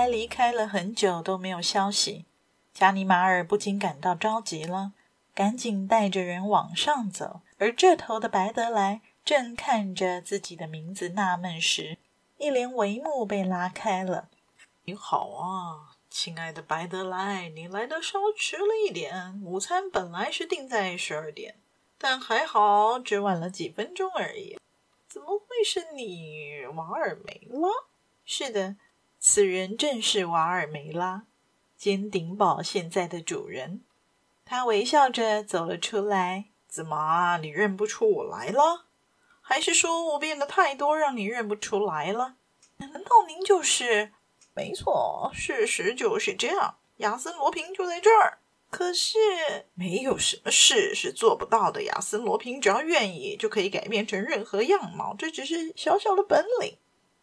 白离开了很久都没有消息，加尼马尔不禁感到着急了，赶紧带着人往上走。而这头的白德莱正看着自己的名字纳闷时，一帘帷幕被拉开了。“你好啊，亲爱的白德莱，你来的稍迟了一点。午餐本来是定在十二点，但还好只晚了几分钟而已。怎么会是你，瓦尔梅拉？”“是的。”此人正是瓦尔梅拉，尖顶堡现在的主人。他微笑着走了出来。怎么啊？你认不出我来了？还是说我变得太多，让你认不出来了？难道您就是？没错，事实就是这样。亚森罗平就在这儿。可是没有什么事是做不到的。亚森罗平只要愿意，就可以改变成任何样貌。这只是小小的本领。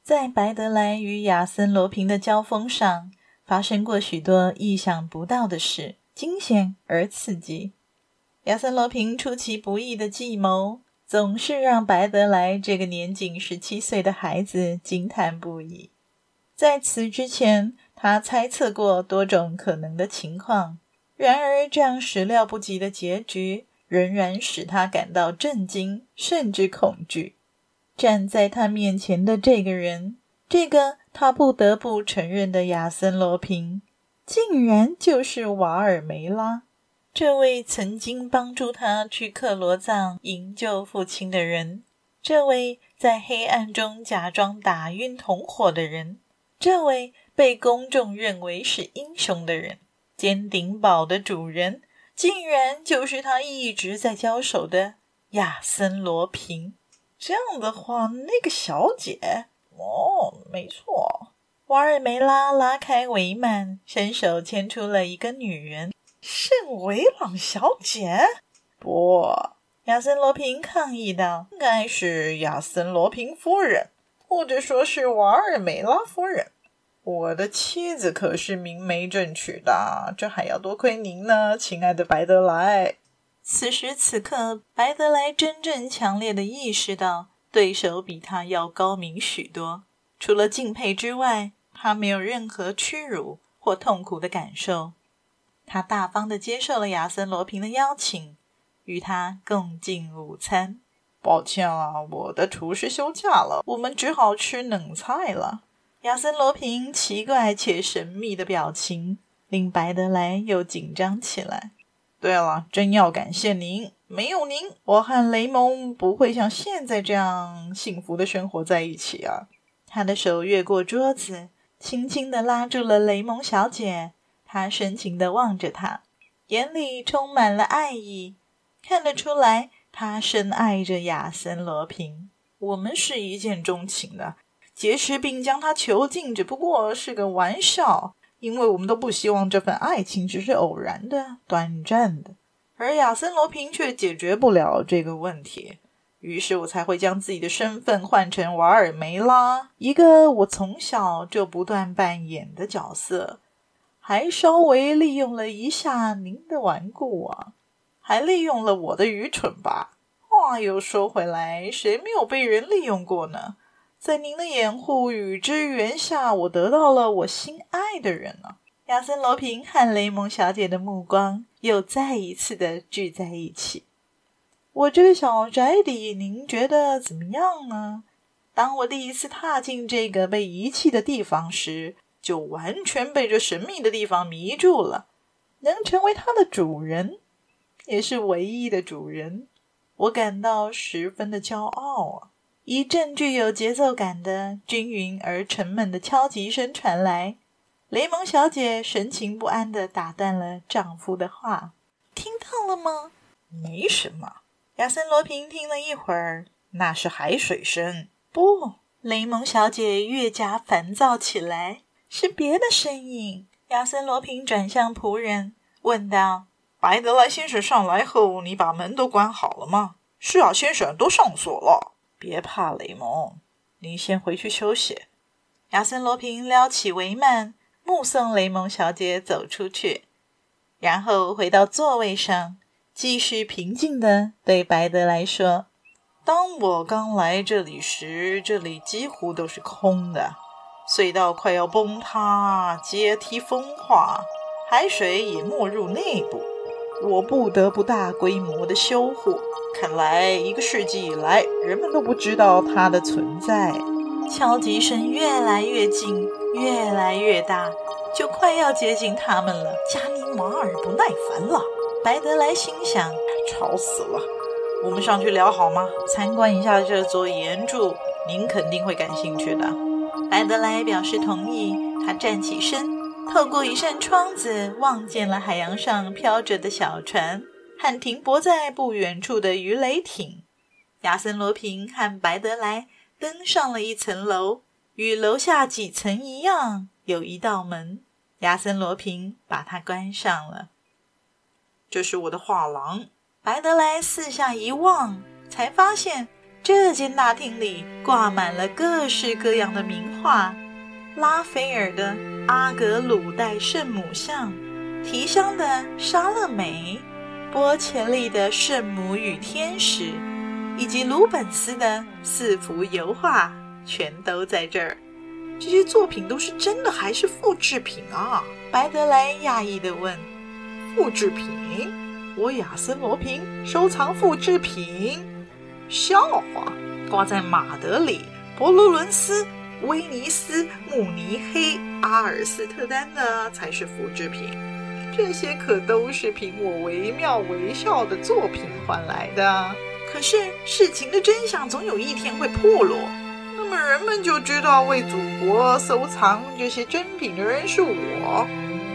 在白德莱与亚森·罗平的交锋上，发生过许多意想不到的事，惊险而刺激。亚森·罗平出其不意的计谋，总是让白德莱这个年仅十七岁的孩子惊叹不已。在此之前，他猜测过多种可能的情况，然而这样始料不及的结局，仍然使他感到震惊，甚至恐惧。站在他面前的这个人，这个他不得不承认的亚森·罗平，竟然就是瓦尔梅拉，这位曾经帮助他去克罗藏营救父亲的人，这位在黑暗中假装打晕同伙的人，这位被公众认为是英雄的人，尖顶堡的主人，竟然就是他一直在交手的亚森·罗平。这样的话，那个小姐哦，没错。瓦尔梅拉拉开帷幔，伸手牵出了一个女人，圣维朗小姐。不，亚森罗平抗议道：“应该是亚森罗平夫人，或者说是瓦尔梅拉夫人。我的妻子可是明媒正娶的，这还要多亏您呢，亲爱的白德莱。”此时此刻，白德莱真正强烈的意识到，对手比他要高明许多。除了敬佩之外，他没有任何屈辱或痛苦的感受。他大方的接受了亚森·罗平的邀请，与他共进午餐。抱歉啊，我的厨师休假了，我们只好吃冷菜了。亚森·罗平奇怪且神秘的表情，令白德莱又紧张起来。对了，真要感谢您，没有您，我和雷蒙不会像现在这样幸福的生活在一起啊。他的手越过桌子，轻轻地拉住了雷蒙小姐。他深情地望着她，眼里充满了爱意，看得出来，他深爱着亚森·罗平。我们是一见钟情的，结识并将他囚禁，只不过是个玩笑。因为我们都不希望这份爱情只是偶然的、短暂的，而亚森·罗平却解决不了这个问题，于是我才会将自己的身份换成瓦尔梅拉，一个我从小就不断扮演的角色，还稍微利用了一下您的顽固啊，还利用了我的愚蠢吧。话又说回来，谁没有被人利用过呢？在您的掩护与支援下，我得到了我心爱的人了。亚森·罗平和雷蒙小姐的目光又再一次的聚在一起。我这个小宅邸，您觉得怎么样呢？当我第一次踏进这个被遗弃的地方时，就完全被这神秘的地方迷住了。能成为它的主人，也是唯一的主人，我感到十分的骄傲啊。一阵具有节奏感的均匀而沉闷的敲击声传来，雷蒙小姐神情不安地打断了丈夫的话：“听到了吗？”“没什么。”亚森·罗平听了一会儿，“那是海水声。”“不，雷蒙小姐越加烦躁起来。是别的声音。亚森罗平转向仆人，问道：“白德莱先生上来后，你把门都关好了吗？”“是啊，先生，都上锁了。”“别怕，雷蒙，您先回去休息。”亚森罗平撩起帷幔，目送雷蒙小姐走出去，然后回到座位上，继续平静地对白德莱说：“当我刚来这里时，这里几乎都是空的。”隧道快要崩塌，阶梯风化，海水也没入内部，我不得不大规模的修护。看来一个世纪以来，人们都不知道它的存在。敲击声越来越近，越来越大，就快要接近他们了。加尼玛尔不耐烦了，白德莱心想：吵死了！我们上去聊好吗？参观一下这座岩柱，您肯定会感兴趣的。白德莱表示同意。他站起身，透过一扇窗子望见了海洋上飘着的小船和停泊在不远处的鱼雷艇。亚森·罗平和白德莱登上了一层楼，与楼下几层一样，有一道门。亚森·罗平把它关上了。这是我的画廊。白德莱四下一望，才发现。这间大厅里挂满了各式各样的名画：拉斐尔的《阿格鲁代圣母像》，提香的《莎乐美》，波切利的《圣母与天使》，以及鲁本斯的四幅油画，全都在这儿。这些作品都是真的还是复制品啊？白德莱讶异地问。复制品？我亚森罗平收藏复制品？笑话，挂在马德里、博罗伦斯、威尼斯、慕尼黑、阿尔斯特丹的才是复制品，这些可都是凭我惟妙惟肖的作品换来的。可是事情的真相总有一天会破落，那么人们就知道为祖国收藏这些珍品的人是我，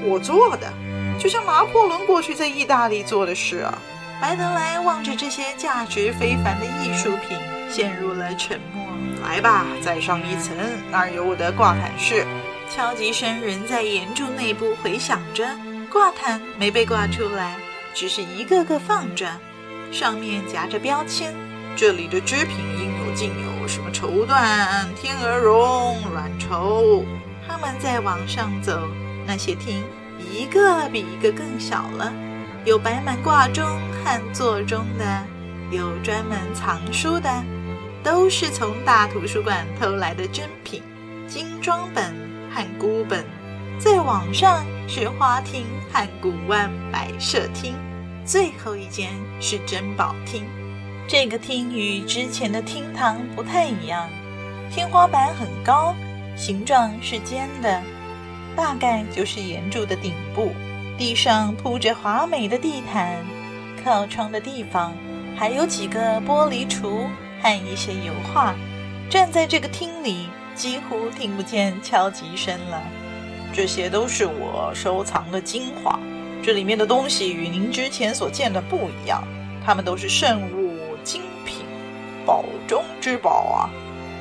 我做的，就像拿破仑过去在意大利做的事啊。白德莱望着这些价值非凡的艺术品，陷入了沉默。来吧，再上一层，那儿有我的挂毯室。敲击声仍在岩柱内部回响着，挂毯没被挂出来，只是一个个放着，上面夹着标签。这里的织品应有尽有，什么绸缎、天鹅绒、软绸。他们再往上走，那些厅一个比一个更小了。有摆满挂钟和座钟的，有专门藏书的，都是从大图书馆偷来的珍品、精装本和孤本。再往上是花厅和古玩摆设厅，最后一间是珍宝厅。这个厅与之前的厅堂不太一样，天花板很高，形状是尖的，大概就是岩柱的顶部。地上铺着华美的地毯，靠窗的地方还有几个玻璃橱和一些油画。站在这个厅里，几乎听不见敲击声了。这些都是我收藏的精华，这里面的东西与您之前所见的不一样，它们都是圣物、精品、宝中之宝啊！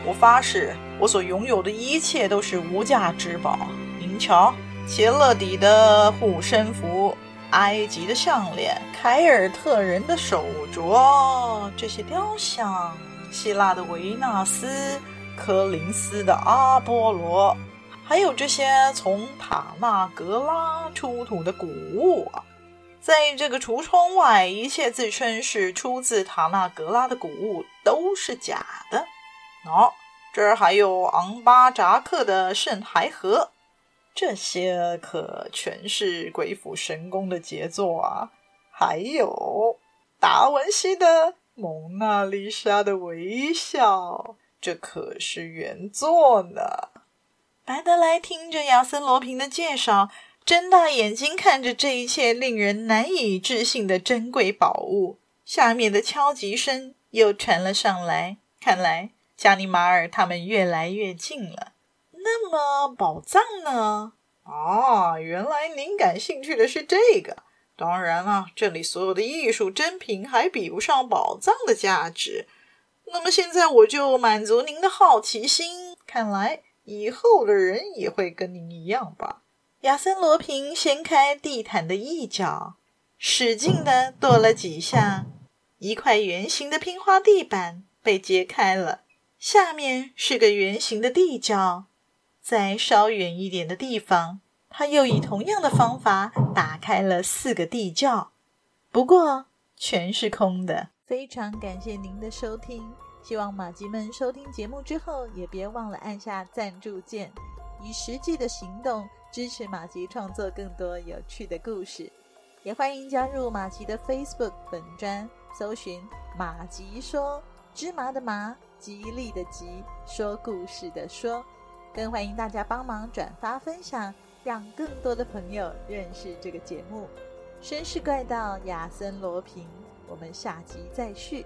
我发誓，我所拥有的一切都是无价之宝。您瞧。切勒底的护身符，埃及的项链，凯尔特人的手镯，这些雕像，希腊的维纳斯，柯林斯的阿波罗，还有这些从塔纳格拉出土的古物啊！在这个橱窗外，一切自称是出自塔纳格拉的古物都是假的。哦，这儿还有昂巴扎克的圣海河。这些可全是鬼斧神工的杰作啊！还有达文西的《蒙娜丽莎的微笑》，这可是原作呢。白德莱听着亚森·罗平的介绍，睁大眼睛看着这一切令人难以置信的珍贵宝物。下面的敲击声又传了上来，看来加尼玛尔他们越来越近了。那么宝藏呢？啊，原来您感兴趣的是这个。当然了，这里所有的艺术珍品还比不上宝藏的价值。那么现在我就满足您的好奇心，看来以后的人也会跟您一样吧。亚森罗平掀开地毯的一角，使劲地跺了几下，一块圆形的拼花地板被揭开了，下面是个圆形的地窖。在稍远一点的地方，他又以同样的方法打开了四个地窖，不过全是空的。非常感谢您的收听，希望马吉们收听节目之后，也别忘了按下赞助键，以实际的行动。支持马吉创作更多有趣的故事，也欢迎加入马吉的 Facebook 本专，搜寻“马吉说芝麻的麻，吉利的吉，说故事的说”，更欢迎大家帮忙转发分享，让更多的朋友认识这个节目。绅士怪盗亚森罗平，我们下集再续。